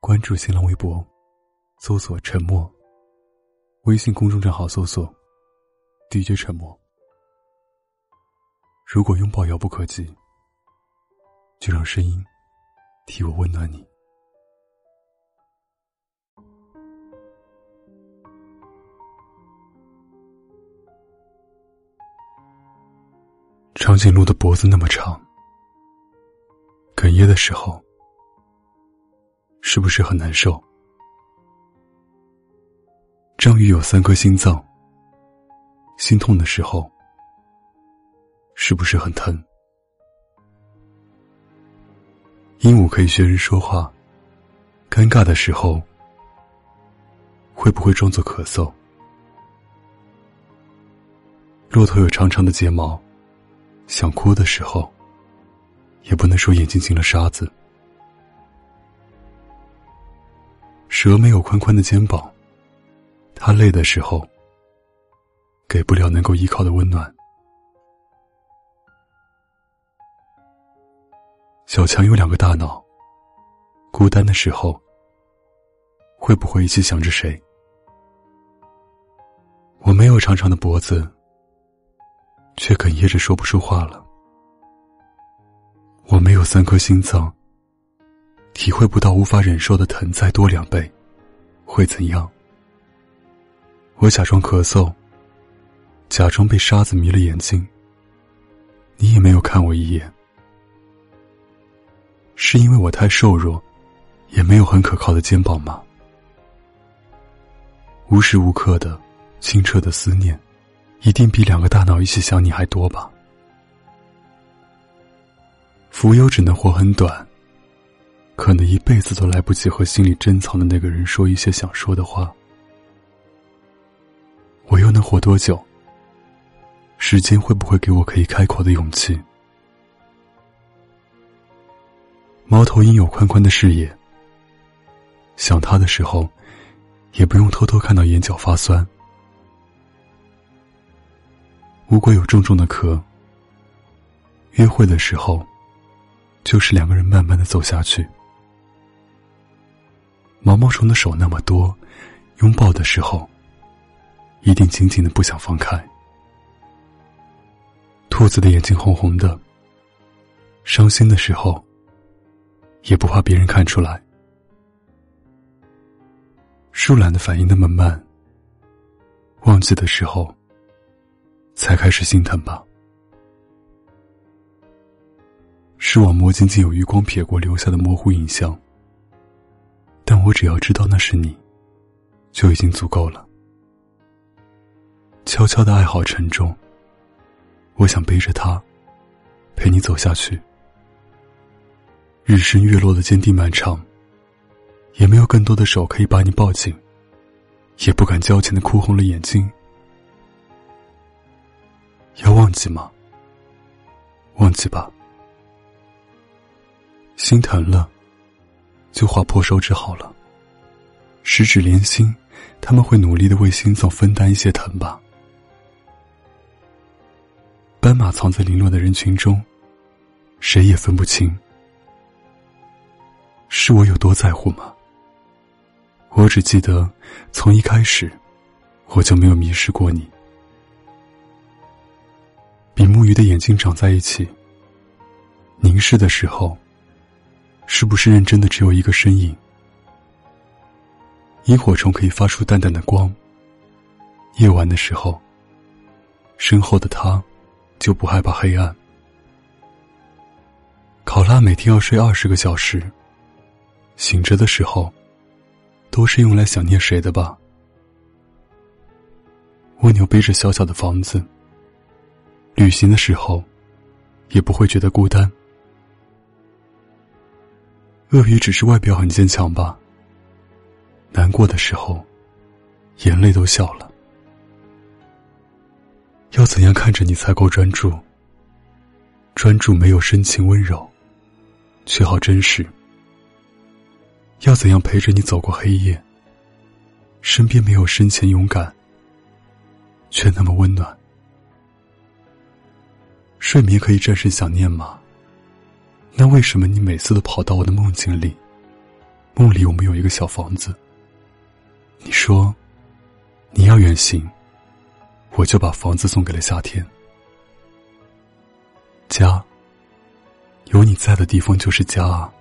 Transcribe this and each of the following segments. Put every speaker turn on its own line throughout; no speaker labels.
关注新浪微博，搜索“沉默”。微信公众账号搜索 “DJ 沉默”。如果拥抱遥不可及，就让声音替我温暖你。长颈鹿的脖子那么长，哽咽的时候。是不是很难受？章鱼有三颗心脏，心痛的时候是不是很疼？鹦鹉可以学人说话，尴尬的时候会不会装作咳嗽？骆驼有长长的睫毛，想哭的时候也不能说眼睛进了沙子。蛇没有宽宽的肩膀，它累的时候给不了能够依靠的温暖。小强有两个大脑，孤单的时候会不会一起想着谁？我没有长长的脖子，却哽咽着说不出话了。我没有三颗心脏。体会不到无法忍受的疼，再多两倍，会怎样？我假装咳嗽，假装被沙子迷了眼睛。你也没有看我一眼，是因为我太瘦弱，也没有很可靠的肩膀吗？无时无刻的清澈的思念，一定比两个大脑一起想你还多吧？蜉蝣只能活很短。可能一辈子都来不及和心里珍藏的那个人说一些想说的话，我又能活多久？时间会不会给我可以开口的勇气？猫头鹰有宽宽的视野，想他的时候，也不用偷偷看到眼角发酸。乌龟有重重的壳，约会的时候，就是两个人慢慢的走下去。毛毛虫的手那么多，拥抱的时候，一定紧紧的不想放开。兔子的眼睛红红的，伤心的时候，也不怕别人看出来。树懒的反应那么慢，忘记的时候，才开始心疼吧。视网膜仅仅有余光瞥过留下的模糊影像。但我只要知道那是你，就已经足够了。悄悄的爱好沉重，我想背着它，陪你走下去。日升月落的坚定漫长，也没有更多的手可以把你抱紧，也不敢矫情的哭红了眼睛。要忘记吗？忘记吧，心疼了。就划破手指好了。十指连心，他们会努力的为心脏分担一些疼吧。斑马藏在凌乱的人群中，谁也分不清。是我有多在乎吗？我只记得，从一开始，我就没有迷失过你。比目鱼的眼睛长在一起，凝视的时候。是不是认真的只有一个身影？萤火虫可以发出淡淡的光。夜晚的时候，身后的他就不害怕黑暗。考拉每天要睡二十个小时，醒着的时候，都是用来想念谁的吧？蜗牛背着小小的房子，旅行的时候，也不会觉得孤单。鳄鱼只是外表很坚强吧？难过的时候，眼泪都笑了。要怎样看着你才够专注？专注没有深情温柔，却好真实。要怎样陪着你走过黑夜？身边没有深情勇敢，却那么温暖。睡眠可以战胜想念吗？那为什么你每次都跑到我的梦境里，梦里我们有一个小房子。你说你要远行，我就把房子送给了夏天。家，有你在的地方就是家啊。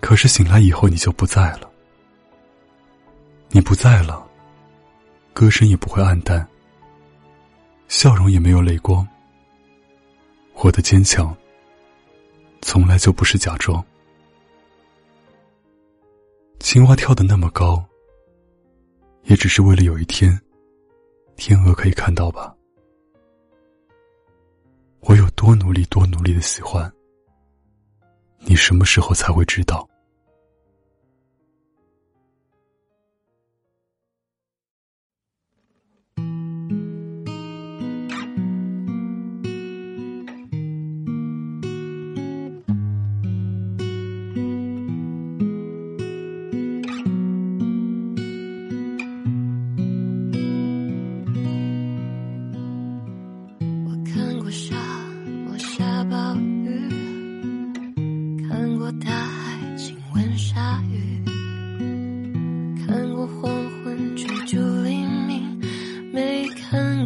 可是醒来以后你就不在了，你不在了，歌声也不会暗淡，笑容也没有泪光。我的坚强，从来就不是假装。青蛙跳得那么高，也只是为了有一天，天鹅可以看到吧。我有多努力，多努力的喜欢，你什么时候才会知道？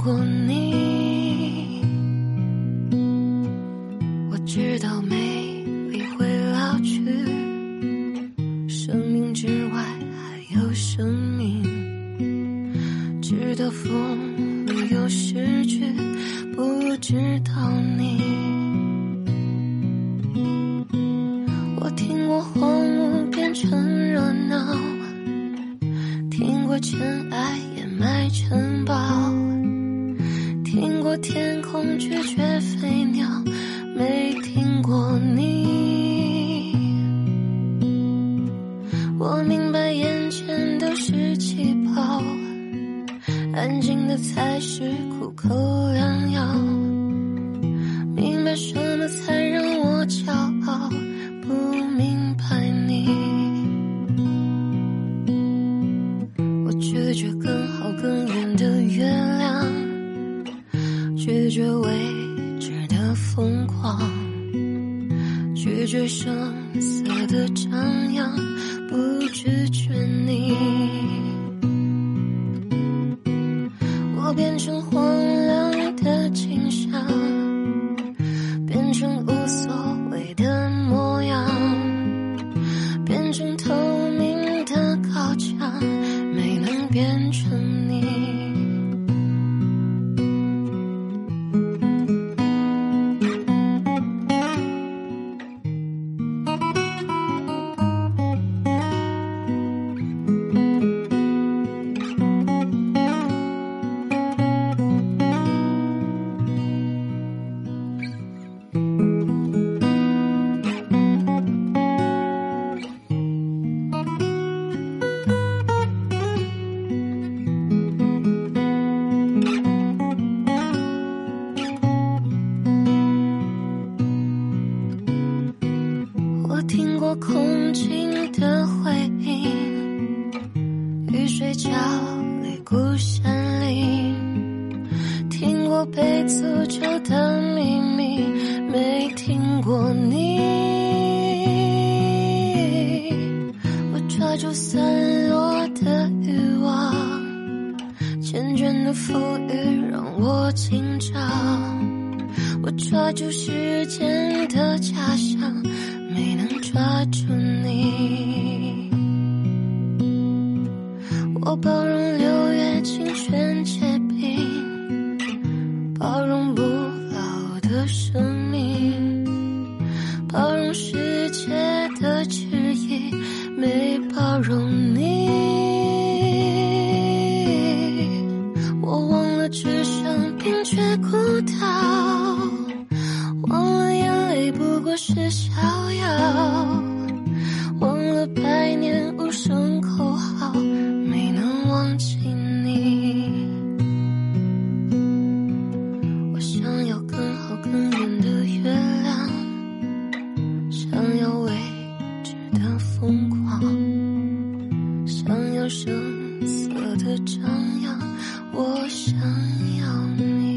군. 绝更好更远的月亮，拒绝未知的疯狂，拒绝声色的张扬，不拒绝你。我变成荒凉的景象，雨水浇绿孤山林，听过被诅咒的秘密，没听过你。我抓住散落的欲望，缱绻的馥郁让我紧张。我抓住时间的假象。没能抓住你，我包容六月清泉结冰，包容不老的生命，包容世界的质疑，没包容你。我忘了只剩冰却孤岛，忘了眼泪不过是逍遥。声色的张扬，我想要你。